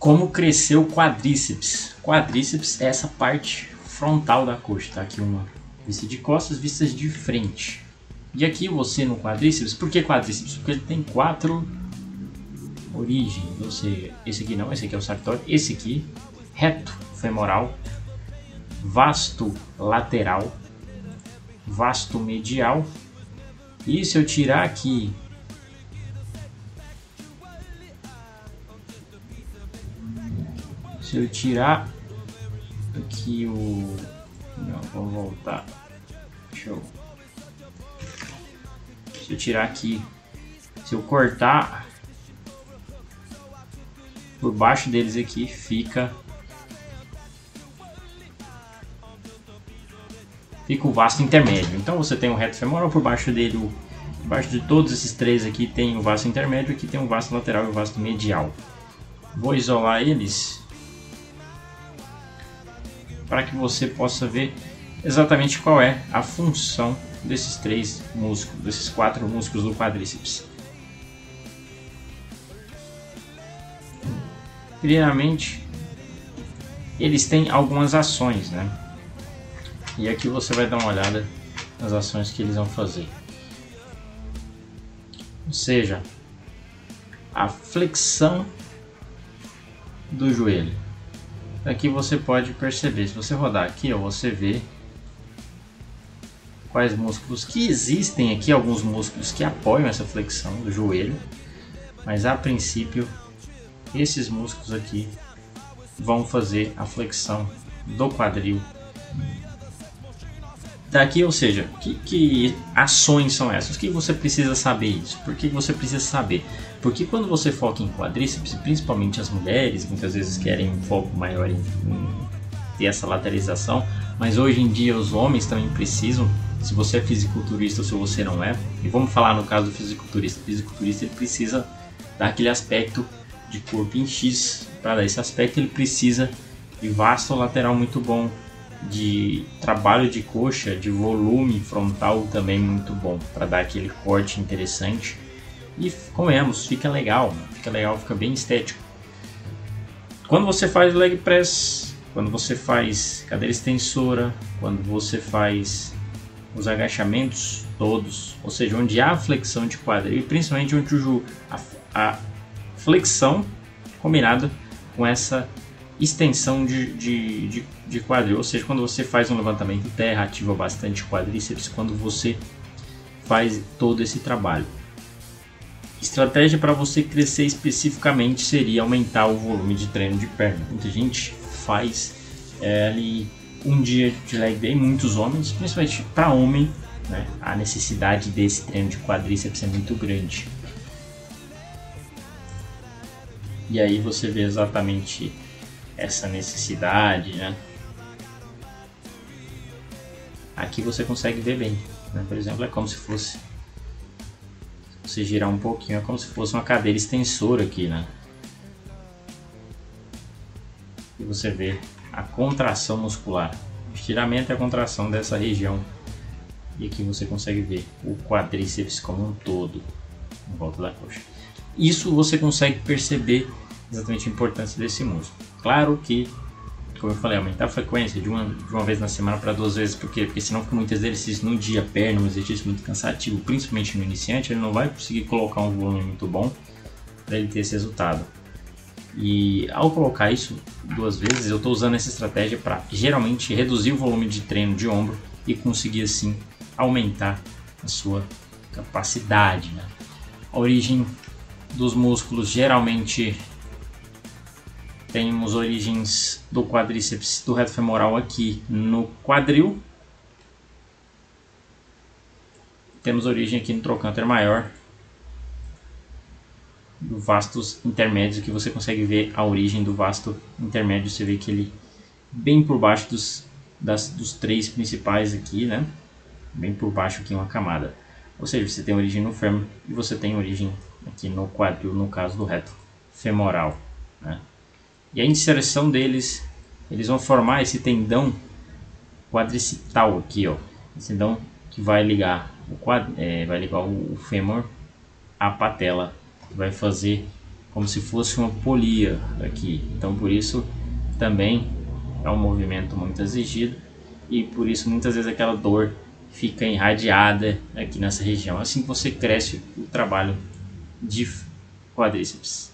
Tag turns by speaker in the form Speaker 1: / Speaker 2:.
Speaker 1: como crescer o quadríceps. Quadríceps é essa parte frontal da coxa, tá? Aqui uma vista de costas, vistas de frente. E aqui você no quadríceps, por que quadríceps? Porque ele tem quatro origens, ou seja, esse aqui não, esse aqui é o sartório, esse aqui, reto femoral, vasto lateral, vasto medial. E se eu tirar aqui se eu tirar aqui o não, vamos voltar. Show se eu tirar aqui se eu cortar por baixo deles aqui fica fica o vasto intermédio. Então você tem o reto femoral por baixo dele o, baixo de todos esses três aqui tem o vasto intermédio aqui tem o vasto lateral e o vasto medial. Vou isolar eles para que você possa ver exatamente qual é a função desses três músculos, desses quatro músculos do quadríceps. Primeiramente, eles têm algumas ações, né? E aqui você vai dar uma olhada nas ações que eles vão fazer. Ou seja, a flexão do joelho. Aqui você pode perceber, se você rodar aqui, ó, você vê quais músculos que existem aqui, alguns músculos que apoiam essa flexão do joelho, mas a princípio esses músculos aqui vão fazer a flexão do quadril daqui, ou seja, que, que ações são essas? O que você precisa saber isso? Por que você precisa saber? Porque quando você foca em quadríceps, principalmente as mulheres, muitas vezes querem um foco maior em, em ter essa lateralização, mas hoje em dia os homens também precisam. Se você é fisiculturista ou se você não é, e vamos falar no caso do fisiculturista, o fisiculturista ele precisa dar aquele aspecto de corpo em X. Para dar esse aspecto, ele precisa de vasto lateral muito bom, de trabalho de coxa, de volume frontal também muito bom para dar aquele corte interessante. E comemos, fica legal, fica legal, fica bem estético. Quando você faz leg press, quando você faz cadeira extensora, quando você faz os agachamentos todos, ou seja, onde há flexão de quadril e principalmente onde a, a flexão combinada com essa extensão de, de, de, de, quadril, ou seja, quando você faz um levantamento terra, ativa bastante quadríceps, quando você faz todo esse trabalho. Estratégia para você crescer especificamente seria aumentar o volume de treino de perna. Muita gente faz é, ali um dia de leg day, muitos homens, principalmente para homem, né, a necessidade desse treino de quadríceps é muito grande. E aí você vê exatamente essa necessidade, né? Aqui você consegue ver bem, né? por exemplo, é como se fosse se você girar um pouquinho, é como se fosse uma cadeira extensora aqui, né? E você vê a contração muscular. O estiramento é a contração dessa região. E aqui você consegue ver o quadríceps como um todo em volta da coxa. Isso você consegue perceber exatamente a importância desse músculo. Claro que, como eu falei, aumentar a frequência de uma, de uma vez na semana para duas vezes, por quê? Porque senão fica muitas exercícios no dia, perna, um exercício muito cansativo, principalmente no iniciante, ele não vai conseguir colocar um volume muito bom para ele ter esse resultado. E ao colocar isso duas vezes, eu estou usando essa estratégia para geralmente reduzir o volume de treino de ombro e conseguir assim aumentar a sua capacidade. Né? A origem dos músculos geralmente temos origens do quadríceps do reto femoral aqui no quadril. Temos origem aqui no trocânter maior. Do vastos intermédios, que você consegue ver a origem do vasto intermédio. Você vê que ele bem por baixo dos, das, dos três principais aqui, né? Bem por baixo aqui uma camada. Ou seja, você tem origem no fêmur e você tem origem aqui no quadril, no caso do reto femoral. Né? E a inserção deles, eles vão formar esse tendão quadricital aqui, ó. Esse tendão que vai ligar o, é, vai ligar o, fêmur à patela, vai fazer como se fosse uma polia aqui. Então por isso também é um movimento muito exigido e por isso muitas vezes aquela dor fica irradiada aqui nessa região. Assim que você cresce o trabalho de quadríceps.